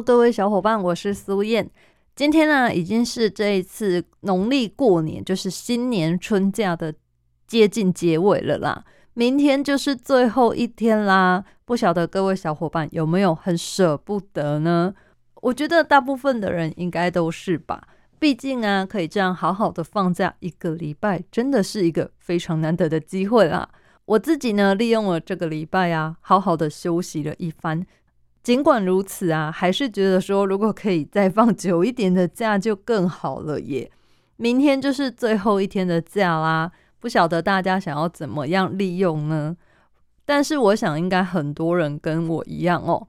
各位小伙伴，我是苏燕。今天呢，已经是这一次农历过年，就是新年春假的接近结尾了啦。明天就是最后一天啦，不晓得各位小伙伴有没有很舍不得呢？我觉得大部分的人应该都是吧。毕竟啊，可以这样好好的放假一个礼拜，真的是一个非常难得的机会啦。我自己呢，利用了这个礼拜啊，好好的休息了一番。尽管如此啊，还是觉得说，如果可以再放久一点的假就更好了耶。明天就是最后一天的假啦，不晓得大家想要怎么样利用呢？但是我想，应该很多人跟我一样哦，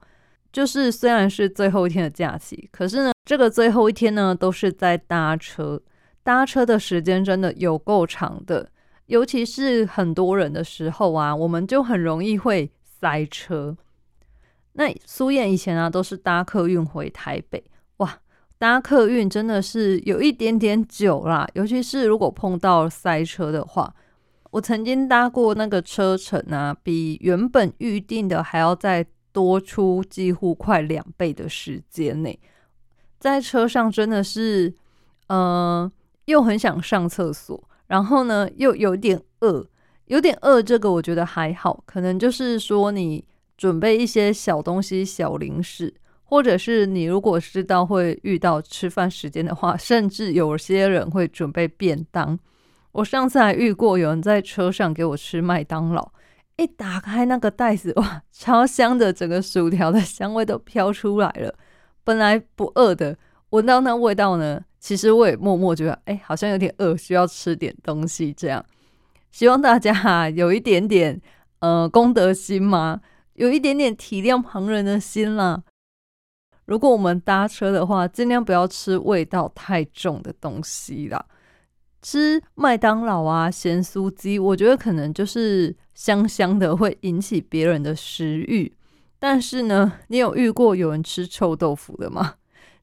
就是虽然是最后一天的假期，可是呢，这个最后一天呢，都是在搭车，搭车的时间真的有够长的，尤其是很多人的时候啊，我们就很容易会塞车。那苏燕以前啊都是搭客运回台北，哇，搭客运真的是有一点点久啦，尤其是如果碰到塞车的话。我曾经搭过那个车程啊，比原本预定的还要再多出几乎快两倍的时间内，在车上真的是，呃，又很想上厕所，然后呢又有点饿，有点饿，这个我觉得还好，可能就是说你。准备一些小东西、小零食，或者是你如果知道会遇到吃饭时间的话，甚至有些人会准备便当。我上次还遇过有人在车上给我吃麦当劳，一打开那个袋子，哇，超香的，整个薯条的香味都飘出来了。本来不饿的，闻到那味道呢，其实我也默默觉得，哎，好像有点饿，需要吃点东西。这样，希望大家有一点点呃公德心嘛。有一点点体谅旁人的心啦。如果我们搭车的话，尽量不要吃味道太重的东西啦。吃麦当劳啊、咸酥鸡，我觉得可能就是香香的，会引起别人的食欲。但是呢，你有遇过有人吃臭豆腐的吗？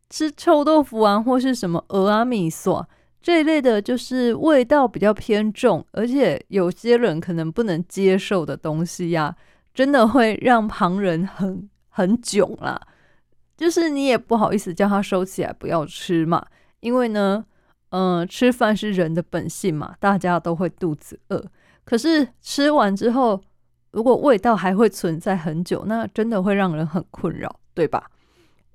吃臭豆腐啊，或是什么鹅啊、米索这一类的，就是味道比较偏重，而且有些人可能不能接受的东西呀。真的会让旁人很很囧啦，就是你也不好意思叫他收起来不要吃嘛，因为呢，嗯，吃饭是人的本性嘛，大家都会肚子饿。可是吃完之后，如果味道还会存在很久，那真的会让人很困扰，对吧？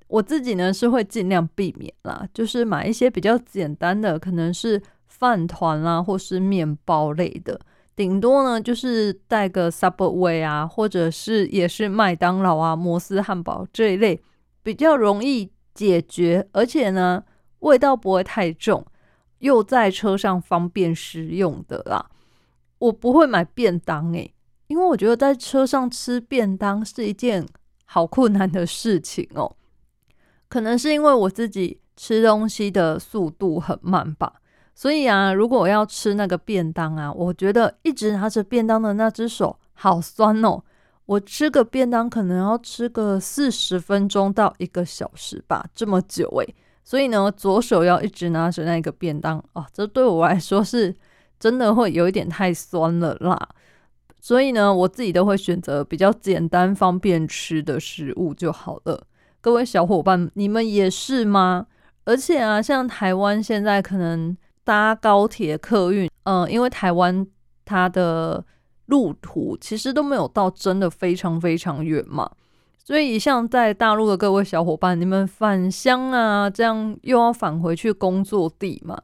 我自己呢是会尽量避免啦，就是买一些比较简单的，可能是饭团啦，或是面包类的。顶多呢，就是带个 Subway 啊，或者是也是麦当劳啊、摩斯汉堡这一类比较容易解决，而且呢味道不会太重，又在车上方便食用的啦。我不会买便当诶，因为我觉得在车上吃便当是一件好困难的事情哦。可能是因为我自己吃东西的速度很慢吧。所以啊，如果我要吃那个便当啊，我觉得一直拿着便当的那只手好酸哦。我吃个便当可能要吃个四十分钟到一个小时吧，这么久诶。所以呢，左手要一直拿着那个便当哦，这对我来说是真的会有一点太酸了啦。所以呢，我自己都会选择比较简单方便吃的食物就好了。各位小伙伴，你们也是吗？而且啊，像台湾现在可能。搭高铁客运，嗯，因为台湾它的路途其实都没有到真的非常非常远嘛，所以像在大陆的各位小伙伴，你们返乡啊，这样又要返回去工作地嘛，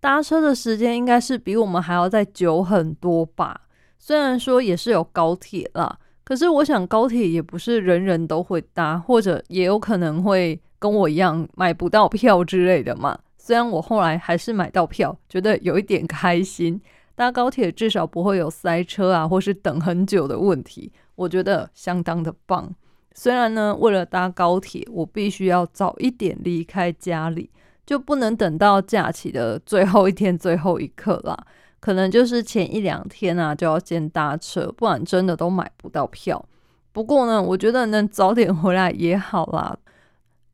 搭车的时间应该是比我们还要再久很多吧。虽然说也是有高铁啦，可是我想高铁也不是人人都会搭，或者也有可能会跟我一样买不到票之类的嘛。虽然我后来还是买到票，觉得有一点开心。搭高铁至少不会有塞车啊，或是等很久的问题，我觉得相当的棒。虽然呢，为了搭高铁，我必须要早一点离开家里，就不能等到假期的最后一天、最后一刻啦。可能就是前一两天啊，就要先搭车，不然真的都买不到票。不过呢，我觉得能早点回来也好啦，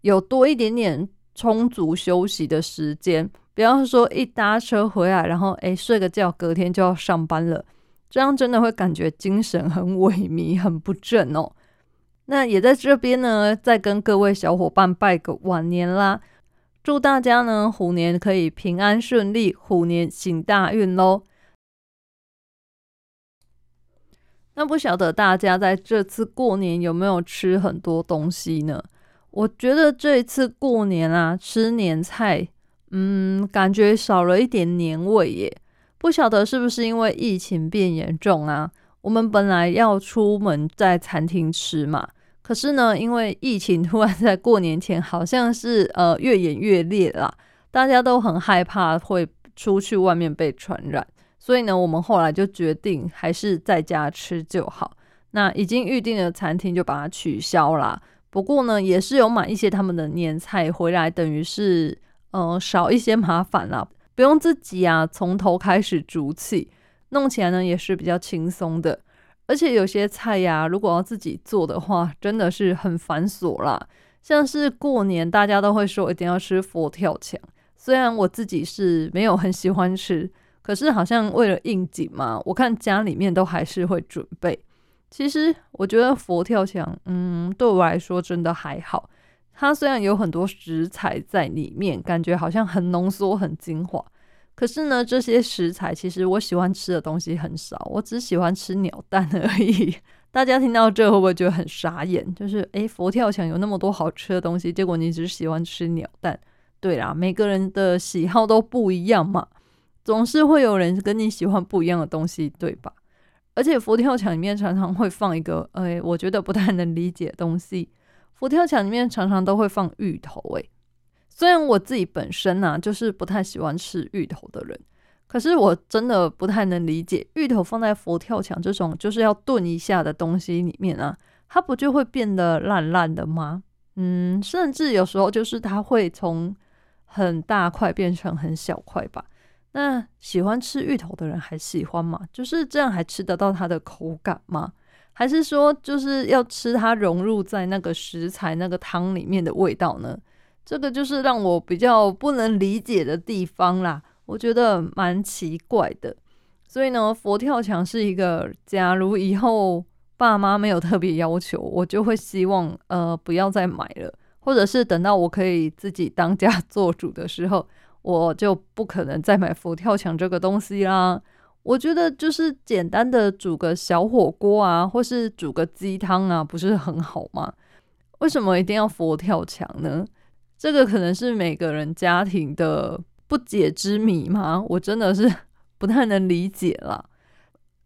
有多一点点充足休息的时间，不要说一搭车回来，然后诶睡个觉，隔天就要上班了，这样真的会感觉精神很萎靡、很不振哦。那也在这边呢，再跟各位小伙伴拜个晚年啦。祝大家呢虎年可以平安顺利，虎年行大运喽！那不晓得大家在这次过年有没有吃很多东西呢？我觉得这次过年啊，吃年菜，嗯，感觉少了一点年味耶。不晓得是不是因为疫情变严重啊？我们本来要出门在餐厅吃嘛。可是呢，因为疫情突然在过年前好像是呃越演越烈啦，大家都很害怕会出去外面被传染，所以呢，我们后来就决定还是在家吃就好。那已经预定的餐厅就把它取消啦。不过呢，也是有买一些他们的年菜回来，等于是呃少一些麻烦啦，不用自己啊从头开始煮起，弄起来呢也是比较轻松的。而且有些菜呀，如果要自己做的话，真的是很繁琐啦。像是过年，大家都会说一定要吃佛跳墙，虽然我自己是没有很喜欢吃，可是好像为了应景嘛，我看家里面都还是会准备。其实我觉得佛跳墙，嗯，对我来说真的还好。它虽然有很多食材在里面，感觉好像很浓缩、很精华。可是呢，这些食材其实我喜欢吃的东西很少，我只喜欢吃鸟蛋而已。大家听到这会不会觉得很傻眼？就是诶，佛跳墙有那么多好吃的东西，结果你只喜欢吃鸟蛋？对啦，每个人的喜好都不一样嘛，总是会有人跟你喜欢不一样的东西，对吧？而且佛跳墙里面常常会放一个，诶，我觉得不太能理解的东西。佛跳墙里面常常都会放芋头，诶。虽然我自己本身呢，就是不太喜欢吃芋头的人，可是我真的不太能理解，芋头放在佛跳墙这种就是要炖一下的东西里面啊，它不就会变得烂烂的吗？嗯，甚至有时候就是它会从很大块变成很小块吧。那喜欢吃芋头的人还喜欢吗？就是这样还吃得到它的口感吗？还是说就是要吃它融入在那个食材那个汤里面的味道呢？这个就是让我比较不能理解的地方啦，我觉得蛮奇怪的。所以呢，佛跳墙是一个，假如以后爸妈没有特别要求，我就会希望呃不要再买了，或者是等到我可以自己当家 做主的时候，我就不可能再买佛跳墙这个东西啦。我觉得就是简单的煮个小火锅啊，或是煮个鸡汤啊，不是很好吗？为什么一定要佛跳墙呢？这个可能是每个人家庭的不解之谜吗？我真的是 不太能理解了。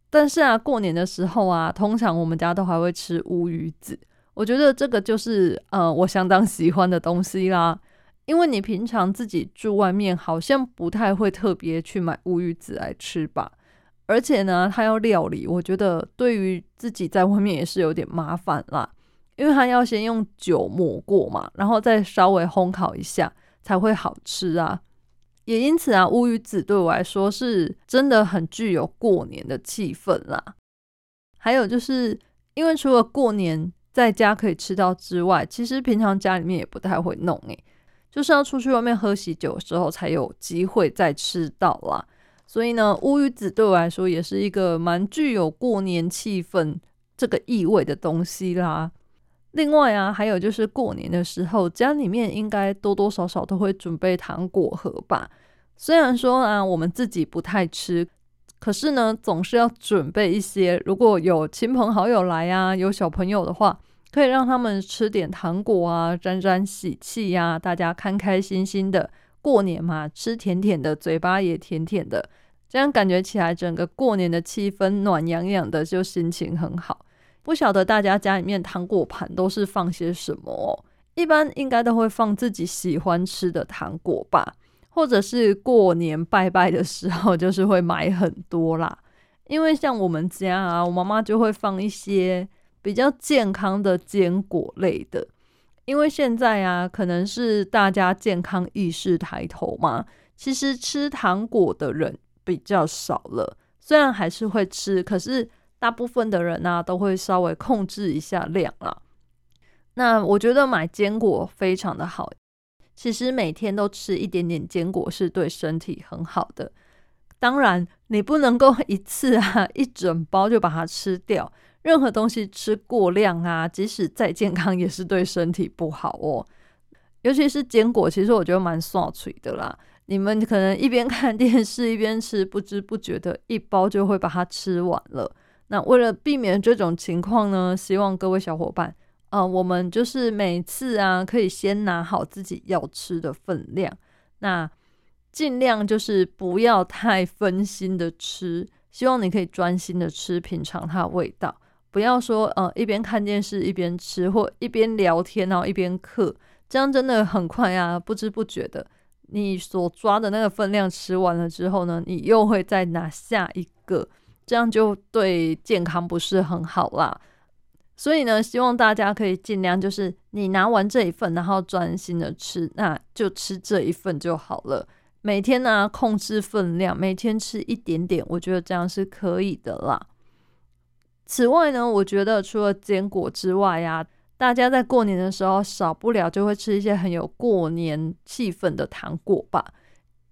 但是啊，过年的时候啊，通常我们家都还会吃乌鱼子。我觉得这个就是呃，我相当喜欢的东西啦。因为你平常自己住外面，好像不太会特别去买乌鱼子来吃吧。而且呢，它要料理，我觉得对于自己在外面也是有点麻烦啦。因为它要先用酒抹过嘛，然后再稍微烘烤一下才会好吃啊。也因此啊，乌鱼子对我来说是真的很具有过年的气氛啦。还有就是因为除了过年在家可以吃到之外，其实平常家里面也不太会弄诶，就是要出去外面喝喜酒的时候才有机会再吃到啦。所以呢，乌鱼子对我来说也是一个蛮具有过年气氛这个意味的东西啦。另外啊，还有就是过年的时候，家里面应该多多少少都会准备糖果盒吧。虽然说啊，我们自己不太吃，可是呢，总是要准备一些。如果有亲朋好友来啊，有小朋友的话，可以让他们吃点糖果啊，沾沾喜气呀，大家开开心心的过年嘛，吃甜甜的，嘴巴也甜甜的，这样感觉起来整个过年的气氛暖洋洋的，就心情很好。不晓得大家家里面糖果盘都是放些什么？一般应该都会放自己喜欢吃的糖果吧，或者是过年拜拜的时候，就是会买很多啦。因为像我们家啊，我妈妈就会放一些比较健康的坚果类的。因为现在啊，可能是大家健康意识抬头嘛，其实吃糖果的人比较少了。虽然还是会吃，可是大部分的人呢，都会稍微控制一下量啦。那我觉得买坚果非常的好，其实每天都吃一点点坚果是对身体很好的。当然，你不能够一次啊一整包就把它吃掉。任何东西吃过量啊，即使再健康，也是对身体不好哦。尤其是坚果，其实我觉得蛮爽脆的啦。你们可能一边看电视一边吃，不知不觉的一包就会把它吃完了。那为了避免这种情况呢，希望各位小伙伴，呃，我们就是每次啊，可以先拿好自己要吃的分量，那尽量就是不要太分心的吃。希望你可以专心的吃，品尝它的味道。不要说呃一边看电视一边吃，或一边聊天然后一边嗑，这样真的很快啊，不知不觉的，你所抓的那个分量吃完了之后呢，你又会再拿下一个，这样就对健康不是很好啦。所以呢，希望大家可以尽量就是你拿完这一份，然后专心的吃，那就吃这一份就好了。每天呢控制分量，每天吃一点点，我觉得这样是可以的啦。此外呢，我觉得除了坚果之外呀，大家在过年的时候少不了就会吃一些很有过年气氛的糖果吧。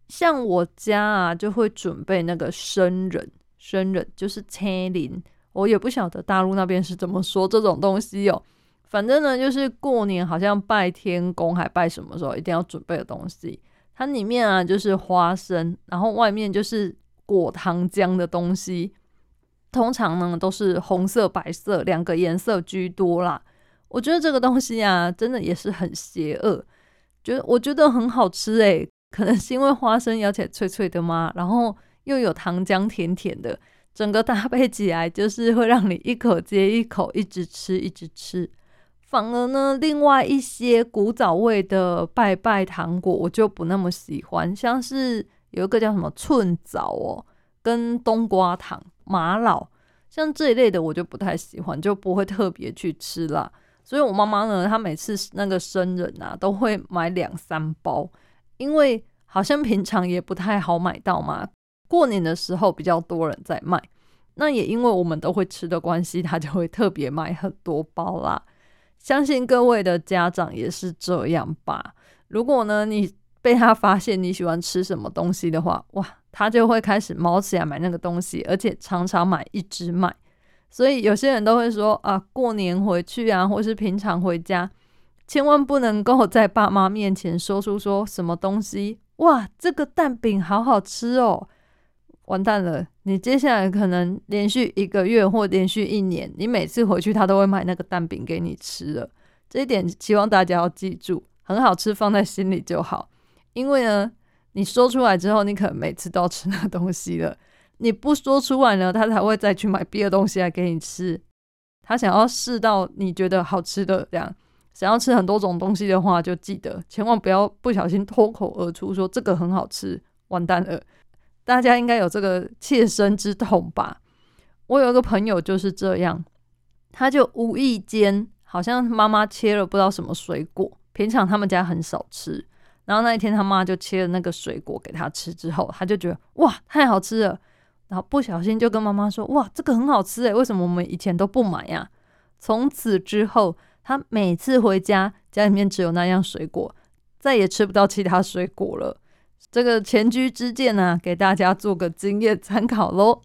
像我家啊，就会准备那个生人，生人就是切林，我也不晓得大陆那边是怎么说这种东西哦。反正呢，就是过年好像拜天公还拜什么时候一定要准备的东西。它里面啊就是花生，然后外面就是果糖浆的东西。通常呢都是红色、白色两个颜色居多啦。我觉得这个东西啊，真的也是很邪恶。觉得我觉得很好吃诶，可能是因为花生咬起来脆脆的嘛，然后又有糖浆甜甜的，整个搭配起来就是会让你一口接一口一直吃一直吃。反而呢，另外一些古早味的拜拜糖果我就不那么喜欢，像是有一个叫什么寸枣哦，跟冬瓜糖。玛瑙像这一类的我就不太喜欢，就不会特别去吃啦。所以我妈妈呢，她每次那个生人啊，都会买两三包，因为好像平常也不太好买到嘛。过年的时候比较多人在卖，那也因为我们都会吃的关系，她就会特别买很多包啦。相信各位的家长也是这样吧？如果呢你被他发现你喜欢吃什么东西的话，哇！他就会开始猫起来买那个东西，而且常常买一直买。所以有些人都会说啊，过年回去啊，或是平常回家，千万不能够在爸妈面前说出说什么东西。哇，这个蛋饼好好吃哦！完蛋了，你接下来可能连续一个月或连续一年，你每次回去他都会买那个蛋饼给你吃了。这一点希望大家要记住，很好吃，放在心里就好。因为呢。你说出来之后，你可能每次都要吃那东西了。你不说出来呢，他才会再去买别的东西来给你吃。他想要试到你觉得好吃的这样，想要吃很多种东西的话，就记得千万不要不小心脱口而出说这个很好吃，完蛋了。大家应该有这个切身之痛吧？我有一个朋友就是这样，他就无意间好像妈妈切了不知道什么水果，平常他们家很少吃。然后那一天，他妈就切了那个水果给他吃，之后他就觉得哇，太好吃了。然后不小心就跟妈妈说：“哇，这个很好吃诶，为什么我们以前都不买呀？”从此之后，他每次回家，家里面只有那样水果，再也吃不到其他水果了。这个前居之鉴呢，给大家做个经验参考喽。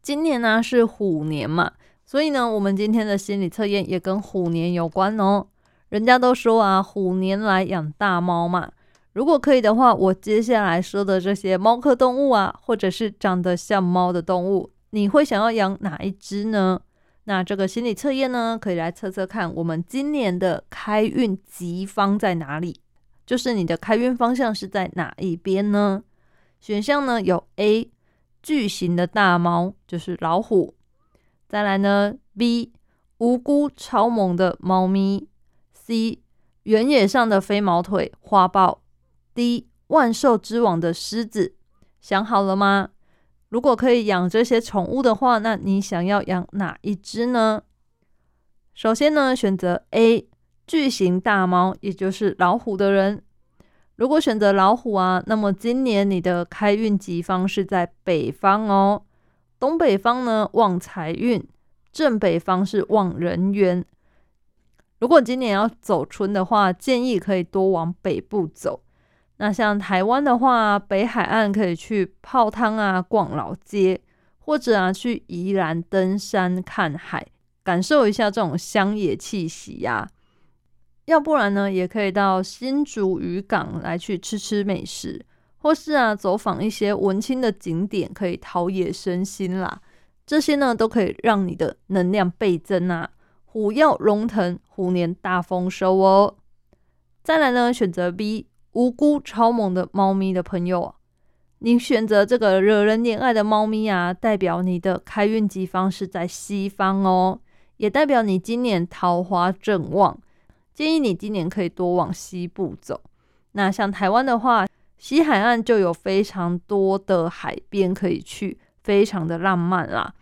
今年呢是虎年嘛，所以呢，我们今天的心理测验也跟虎年有关哦。人家都说啊，虎年来养大猫嘛。如果可以的话，我接下来说的这些猫科动物啊，或者是长得像猫的动物，你会想要养哪一只呢？那这个心理测验呢，可以来测测看，我们今年的开运吉方在哪里？就是你的开运方向是在哪一边呢？选项呢有 A 巨型的大猫，就是老虎；再来呢 B 无辜超萌的猫咪。C 原野上的飞毛腿花豹，D 万兽之王的狮子，想好了吗？如果可以养这些宠物的话，那你想要养哪一只呢？首先呢，选择 A 巨型大猫，也就是老虎的人。如果选择老虎啊，那么今年你的开运吉方是在北方哦。东北方呢旺财运，正北方是旺人缘。如果今年要走春的话，建议可以多往北部走。那像台湾的话，北海岸可以去泡汤啊、逛老街，或者啊去宜兰登山看海，感受一下这种乡野气息呀。要不然呢，也可以到新竹渔港来去吃吃美食，或是啊走访一些文青的景点，可以陶冶身心啦。这些呢都可以让你的能量倍增啊，虎耀龙腾，虎年大丰收哦。再来呢，选择 B 无辜超萌的猫咪的朋友，你选择这个惹人怜爱的猫咪啊，代表你的开运吉方是在西方哦，也代表你今年桃花正旺。建议你今年可以多往西部走。那像台湾的话，西海岸就有非常多的海边可以去，非常的浪漫啦。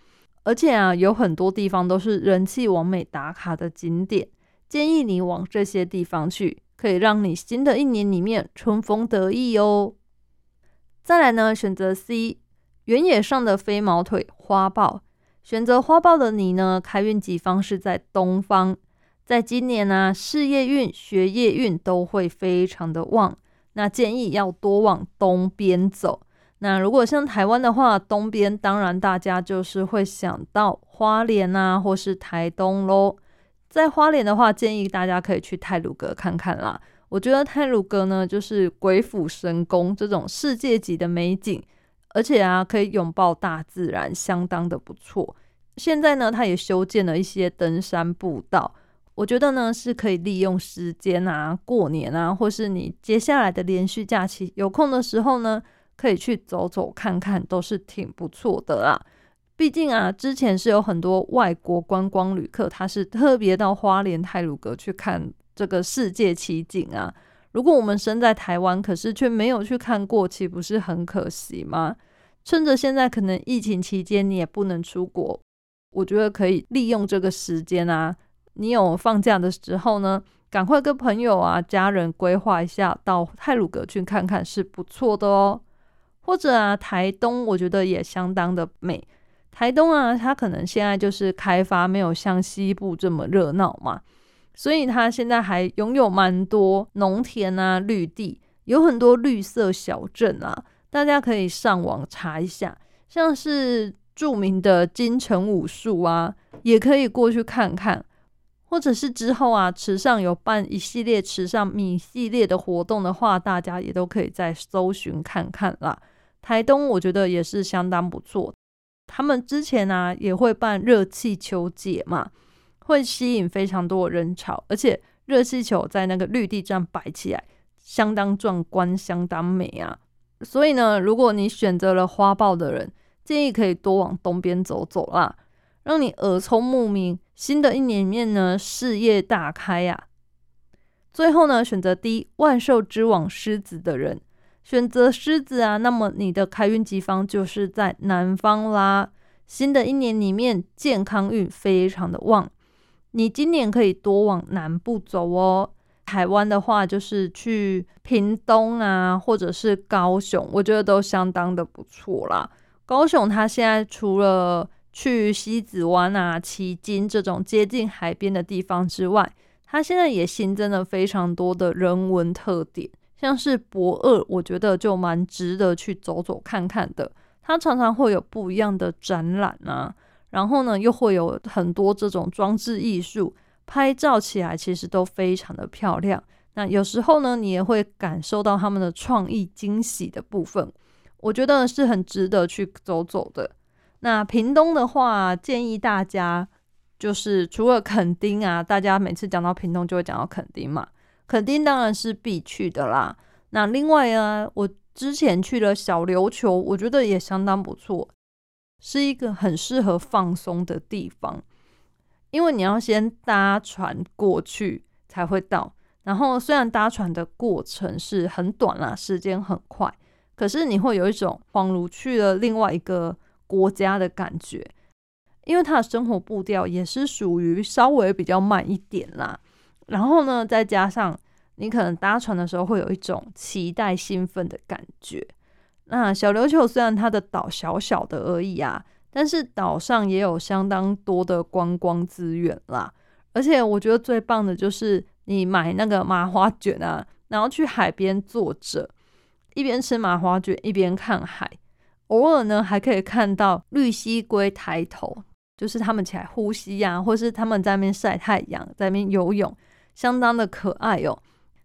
而且啊，有很多地方都是人气完美打卡的景点，建议你往这些地方去，可以让你新的一年里面春风得意哦。再来呢，选择 C，原野上的飞毛腿花豹。选择花豹的你呢，开运吉方是在东方。在今年呢，事业运、学业运都会非常的旺。那建议要多往东边走。那如果像台湾的话，东边当然大家就是会想到花莲啊，或是台东喽。在花莲的话，建议大家可以去泰鲁阁看看啦。我觉得泰鲁阁呢，就是鬼斧神工这种世界级的美景，而且啊，可以拥抱大自然，相当的不错。现在呢，它也修建了一些登山步道。我觉得呢，是可以利用时间啊，过年啊，或是你接下来的连续假期有空的时候呢，可以去走走看看，都是挺不错的啦。毕竟啊，之前是有很多外国观光旅客，他是特别到花莲泰鲁阁去看这个世界奇景啊。如果我们身在台湾，可是却没有去看过，岂不是很可惜吗？趁着现在可能疫情期间你也不能出国，我觉得可以利用这个时间啊。你有放假的时候呢，赶快跟朋友啊、家人规划一下，到泰鲁阁去看看是不错的哦。或者啊，台东我觉得也相当的美。台东啊，它可能现在就是开发没有像西部这么热闹嘛，所以它现在还拥有蛮多农田啊、绿地，有很多绿色小镇啊，大家可以上网查一下，像是著名的金城武术啊，也可以过去看看。或者是之后啊，池上有办一系列池上米系列的活动的话，大家也都可以再搜寻看看啦。台东我觉得也是相当不错，他们之前啊也会办热气球节嘛，会吸引非常多人潮，而且热气球在那个绿地这样摆起来，相当壮观，相当美啊。所以呢，如果你选择了花豹的人，建议可以多往东边走走啦。让你耳聪目明，新的一年面呢，事业大开呀。最后呢，选择 D 万兽之王狮子的人，选择狮子啊，那么你的开运吉方就是在南方啦。新的一年里面，健康运非常的旺，你今年可以多往南部走哦。台湾的话，就是去屏东啊，或者是高雄，我觉得都相当的不错啦。高雄它现在除了去西子湾啊、旗津这种接近海边的地方之外，它现在也新增了非常多的人文特点，像是博二，我觉得就蛮值得去走走看看的。它常常会有不一样的展览啊，然后呢，又会有很多这种装置艺术，拍照起来其实都非常的漂亮。那有时候呢，你也会感受到他们的创意惊喜的部分，我觉得是很值得去走走的。那屏东的话，建议大家就是除了垦丁啊，大家每次讲到屏东就会讲到垦丁嘛，垦丁当然是必去的啦。那另外呢，我之前去了小琉球，我觉得也相当不错，是一个很适合放松的地方，因为你要先搭船过去才会到。然后虽然搭船的过程是很短啦，时间很快，可是你会有一种恍如去了另外一个国家的感觉，因为他的生活步调也是属于稍微比较慢一点啦。然后呢，再加上你可能搭船的时候会有一种期待、兴奋的感觉。那小琉球虽然它的岛小小的而已啊，但是岛上也有相当多的观光资源啦。而且我觉得最棒的就是你买那个麻花卷啊，然后去海边坐着，一边吃麻花卷一边看海，偶尔呢还可以看到绿蜥龟抬头，就是它们起来呼吸呀，或是它们在那边晒太阳，在那边游泳，相当的可爱哦。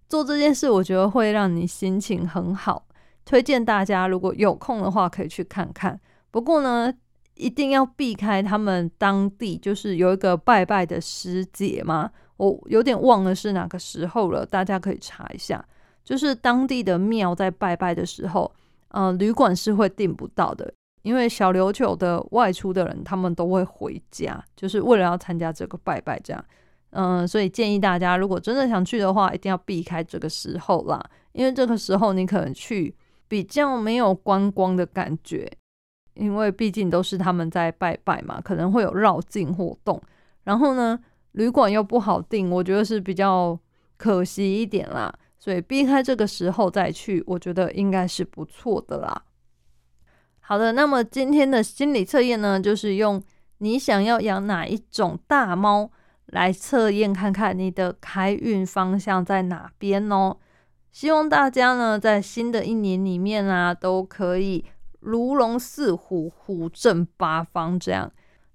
做这件事，我觉得会让你心情很好。推荐大家，如果有空的话，可以去看看。不过呢，一定要避开他们当地就是有一个拜拜的时节嘛，我有点忘了是哪个时候了，大家可以查一下。就是当地的庙在拜拜的时候，嗯，旅馆是会订不到的，因为小琉球的外出的人他们都会回家，就是为了要参加这个拜拜，这样。嗯，所以建议大家，如果真的想去的话，一定要避开这个时候啦，因为这个时候你可能去。比较没有观光的感觉，因为毕竟都是他们在拜拜嘛，可能会有绕境活动。然后呢，旅馆又不好订，我觉得是比较可惜一点啦。所以避开这个时候再去，我觉得应该是不错的啦。好的，那么今天的心理测验呢，就是用你想要养哪一种大猫来测验，看看你的开运方向在哪边哦。希望大家呢，在新的一年里面啊，都可以如龙似虎，虎正八方，这样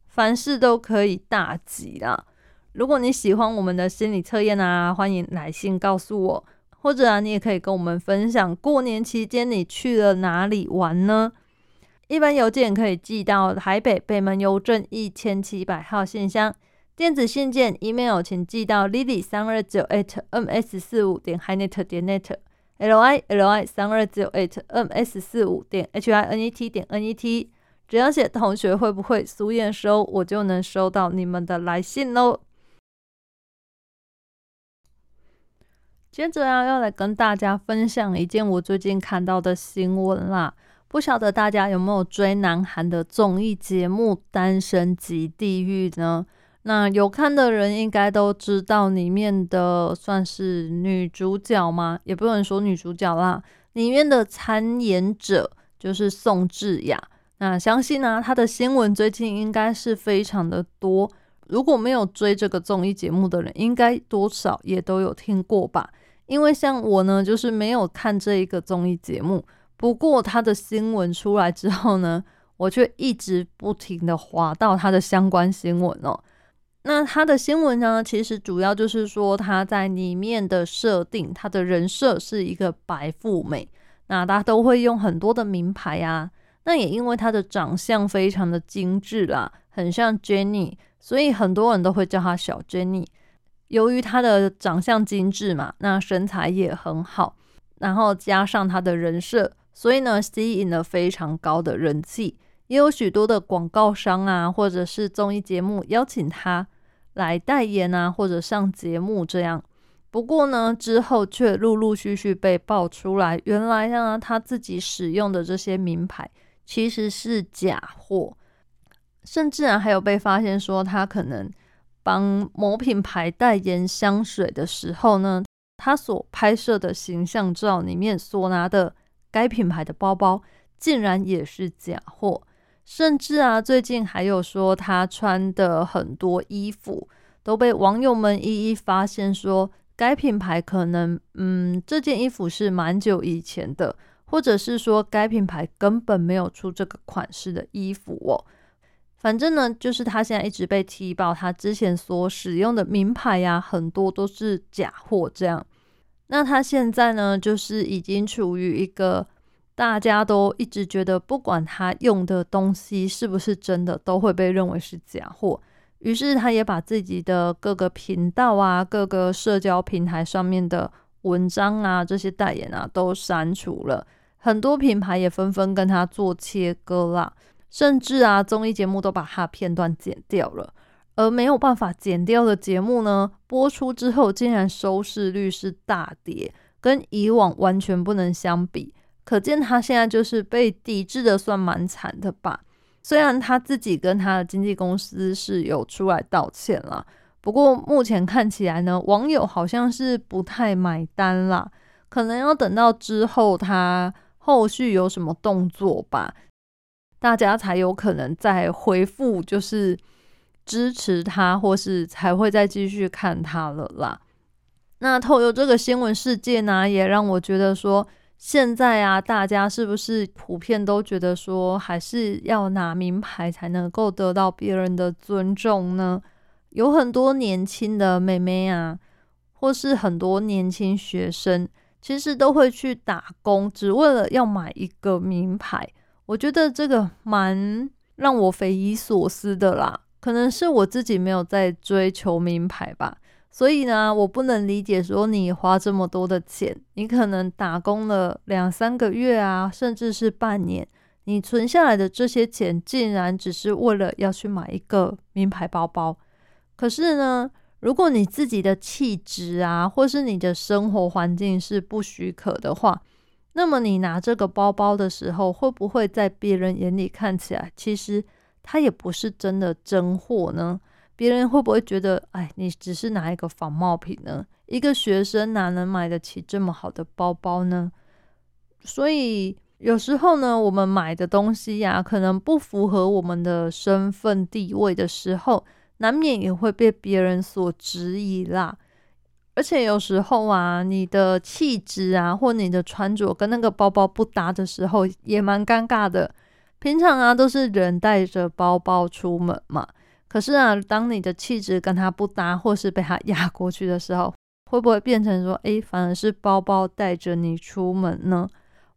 凡事都可以大吉啦。如果你喜欢我们的心理测验啊，欢迎来信告诉我，或者啊，你也可以跟我们分享过年期间你去了哪里玩呢？一般邮件可以寄到台北北门邮政一千七百号信箱。电子信件、email 请寄到 lily 三二九 at ms 四五点 hinet 点 net，l i l i 三二九 at ms 四五点 h i n e t 点 n e t，只要写同学会不会苏验收，我就能收到你们的来信喽。接着啊，要来跟大家分享一件我最近看到的新闻啦。不晓得大家有没有追南韩的综艺节目《单身即地狱》呢？那有看的人应该都知道，里面的算是女主角吗？也不能说女主角啦，里面的参演者就是宋智雅。那相信呢，她的新闻最近应该是非常的多。如果没有追这个综艺节目的人，应该多少也都有听过吧？因为像我呢，就是没有看这一个综艺节目。不过她的新闻出来之后呢，我却一直不停的滑到她的相关新闻哦。那他的新闻呢？其实主要就是说他在里面的设定，他的人设是一个白富美。那大家都会用很多的名牌啊。那也因为他的长相非常的精致啦，很像 Jenny，所以很多人都会叫他小 Jenny。由于他的长相精致嘛，那身材也很好，然后加上他的人设，所以呢吸引了非常高的人气，也有许多的广告商啊，或者是综艺节目邀请他。来代言啊，或者上节目这样。不过呢，之后却陆陆续续被爆出来，原来呢，他自己使用的这些名牌其实是假货，甚至啊，还有被发现说他可能帮某品牌代言香水的时候呢，他所拍摄的形象照里面所拿的该品牌的包包，竟然也是假货。甚至啊，最近还有说他穿的很多衣服都被网友们一一发现，说该品牌可能，嗯，这件衣服是蛮久以前的，或者是说该品牌根本没有出这个款式的衣服哦。反正呢，就是他现在一直被踢爆，他之前所使用的名牌呀，很多都是假货。这样，那他现在呢，就是已经处于一个。大家都一直觉得，不管他用的东西是不是真的，都会被认为是假货。于是，他也把自己的各个频道啊、各个社交平台上面的文章啊、这些代言啊都删除了。很多品牌也纷纷跟他做切割啦，甚至啊，综艺节目都把他片段剪掉了。而没有办法剪掉的节目呢，播出之后竟然收视率是大跌，跟以往完全不能相比。可见他现在就是被抵制的算蛮惨的吧。虽然他自己跟他的经纪公司是有出来道歉了，不过目前看起来呢，网友好像是不太买单啦，可能要等到之后他后续有什么动作吧，大家才有可能再回复，就是支持他，或是才会再继续看他了啦。那透过这个新闻事件呢，也让我觉得说。现在啊，大家是不是普遍都觉得说，还是要拿名牌才能够得到别人的尊重呢？有很多年轻的妹妹啊，或是很多年轻学生，其实都会去打工，只为了要买一个名牌。我觉得这个蛮让我匪夷所思的啦，可能是我自己没有在追求名牌吧。所以呢，我不能理解说你花这么多的钱，你可能打工了两三个月啊，甚至是半年，你存下来的这些钱，竟然只是为了要去买一个名牌包包。可是呢，如果你自己的气质啊，或是你的生活环境是不许可的话，那么你拿这个包包的时候，会不会在别人眼里看起来，其实它也不是真的真货呢？别人会不会觉得，哎，你只是拿一个仿冒品呢？一个学生哪能买得起这么好的包包呢？所以有时候呢，我们买的东西呀，可能不符合我们的身份地位的时候，难免也会被别人所质疑啦。而且有时候啊，你的气质啊，或你的穿着跟那个包包不搭的时候，也蛮尴尬的。平常啊，都是人带着包包出门嘛。可是啊，当你的气质跟他不搭，或是被他压过去的时候，会不会变成说，诶，反而是包包带着你出门呢？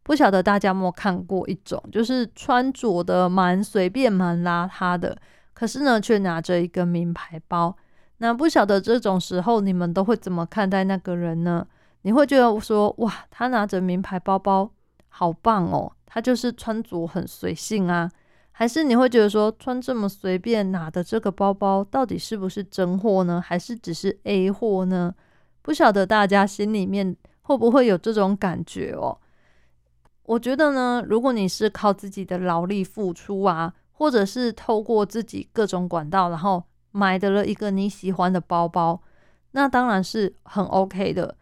不晓得大家有没有看过一种，就是穿着的蛮随便、蛮邋遢的，可是呢，却拿着一个名牌包。那不晓得这种时候，你们都会怎么看待那个人呢？你会觉得说，哇，他拿着名牌包包，好棒哦，他就是穿着很随性啊。还是你会觉得说穿这么随便拿的这个包包到底是不是真货呢？还是只是 A 货呢？不晓得大家心里面会不会有这种感觉哦？我觉得呢，如果你是靠自己的劳力付出啊，或者是透过自己各种管道，然后买的了一个你喜欢的包包，那当然是很 OK 的。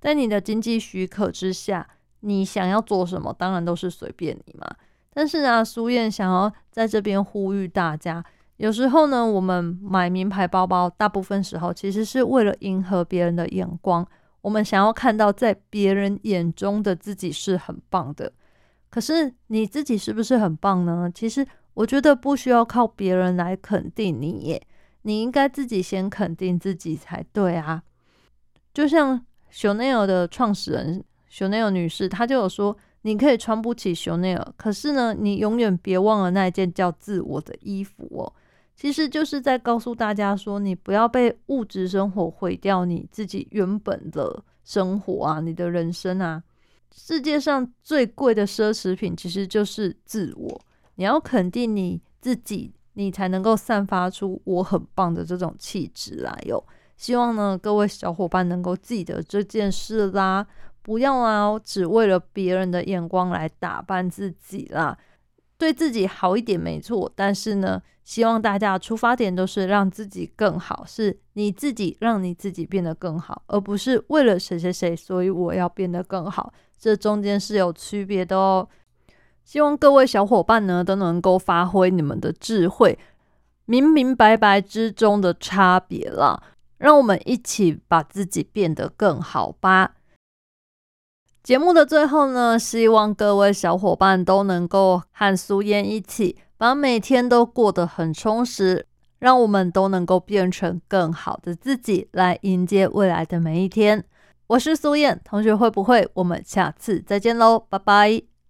在你的经济许可之下，你想要做什么，当然都是随便你嘛。但是啊，苏燕想要在这边呼吁大家，有时候呢，我们买名牌包包，大部分时候其实是为了迎合别人的眼光，我们想要看到在别人眼中的自己是很棒的。可是你自己是不是很棒呢？其实我觉得不需要靠别人来肯定你耶，你应该自己先肯定自己才对啊。就像 Chanel 的创始人 Chanel 女士，她就有说。你可以穿不起香奈儿，可是呢，你永远别忘了那一件叫自我的衣服哦。其实就是在告诉大家说，你不要被物质生活毁掉你自己原本的生活啊，你的人生啊。世界上最贵的奢侈品其实就是自我。你要肯定你自己，你才能够散发出我很棒的这种气质来哟。希望呢，各位小伙伴能够记得这件事啦。不要啊！只为了别人的眼光来打扮自己啦，对自己好一点没错。但是呢，希望大家出发点都是让自己更好，是你自己让你自己变得更好，而不是为了谁谁谁，所以我要变得更好。这中间是有区别的哦。希望各位小伙伴呢都能够发挥你们的智慧，明明白白之中的差别啦，让我们一起把自己变得更好吧。节目的最后呢，希望各位小伙伴都能够和苏燕一起，把每天都过得很充实，让我们都能够变成更好的自己，来迎接未来的每一天。我是苏燕同学，会不会？我们下次再见喽，拜拜。